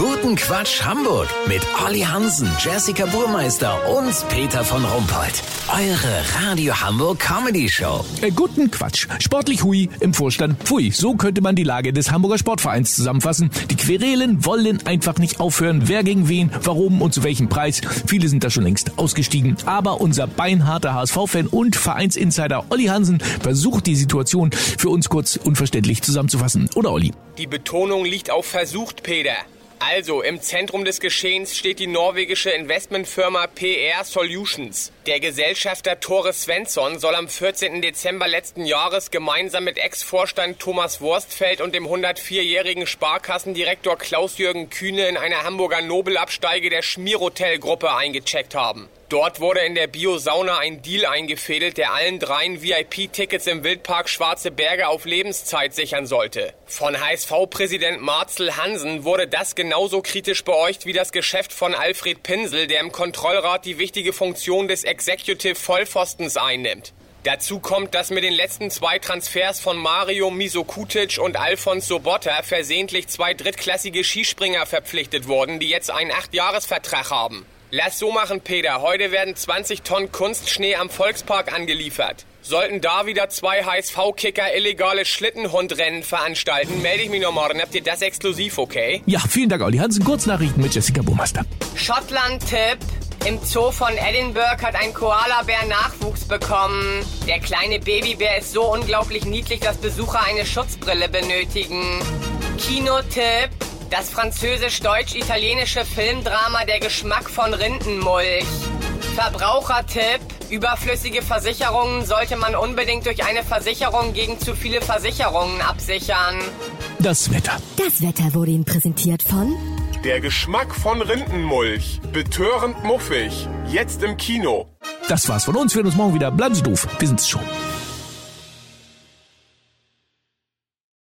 Guten Quatsch Hamburg mit Olli Hansen, Jessica Burmeister und Peter von Rumpold. Eure Radio Hamburg Comedy Show. Äh, guten Quatsch. Sportlich hui, im Vorstand pfui. So könnte man die Lage des Hamburger Sportvereins zusammenfassen. Die Querelen wollen einfach nicht aufhören. Wer gegen wen, warum und zu welchem Preis. Viele sind da schon längst ausgestiegen. Aber unser beinharter HSV-Fan und Vereinsinsider Olli Hansen versucht die Situation für uns kurz unverständlich zusammenzufassen. Oder Olli? Die Betonung liegt auf versucht, Peter. Also, im Zentrum des Geschehens steht die norwegische Investmentfirma PR Solutions. Der Gesellschafter Tore Svensson soll am 14. Dezember letzten Jahres gemeinsam mit Ex-Vorstand Thomas Wurstfeld und dem 104-jährigen Sparkassendirektor Klaus-Jürgen Kühne in einer Hamburger Nobelabsteige der Schmierhotel-Gruppe eingecheckt haben. Dort wurde in der Bio-Sauna ein Deal eingefädelt, der allen dreien VIP-Tickets im Wildpark Schwarze Berge auf Lebenszeit sichern sollte. Von HSV-Präsident Marzel Hansen wurde das genauso kritisch beäugt wie das Geschäft von Alfred Pinsel, der im Kontrollrat die wichtige Funktion des Executive Vollpfostens einnimmt. Dazu kommt, dass mit den letzten zwei Transfers von Mario Misokutic und Alfons Sobotta versehentlich zwei drittklassige Skispringer verpflichtet wurden, die jetzt einen Achtjahresvertrag haben. Lass so machen, Peter. Heute werden 20 Tonnen Kunstschnee am Volkspark angeliefert. Sollten da wieder zwei HSV-Kicker illegale Schlittenhundrennen veranstalten, melde ich mich noch morgen. Habt ihr das exklusiv, okay? Ja, vielen Dank, Olli Hansen. Kurznachrichten mit Jessica Burmeister. Schottland-Tipp. Im Zoo von Edinburgh hat ein Koalabär Nachwuchs bekommen. Der kleine Babybär ist so unglaublich niedlich, dass Besucher eine Schutzbrille benötigen. Kinotipp. Das französisch-deutsch-italienische Filmdrama Der Geschmack von Rindenmulch. Verbrauchertipp. Überflüssige Versicherungen sollte man unbedingt durch eine Versicherung gegen zu viele Versicherungen absichern. Das Wetter. Das Wetter wurde Ihnen präsentiert von Der Geschmack von Rindenmulch. Betörend muffig. Jetzt im Kino. Das war's von uns. Wir sehen uns morgen wieder. Bleiben Sie doof. Wir sind's schon.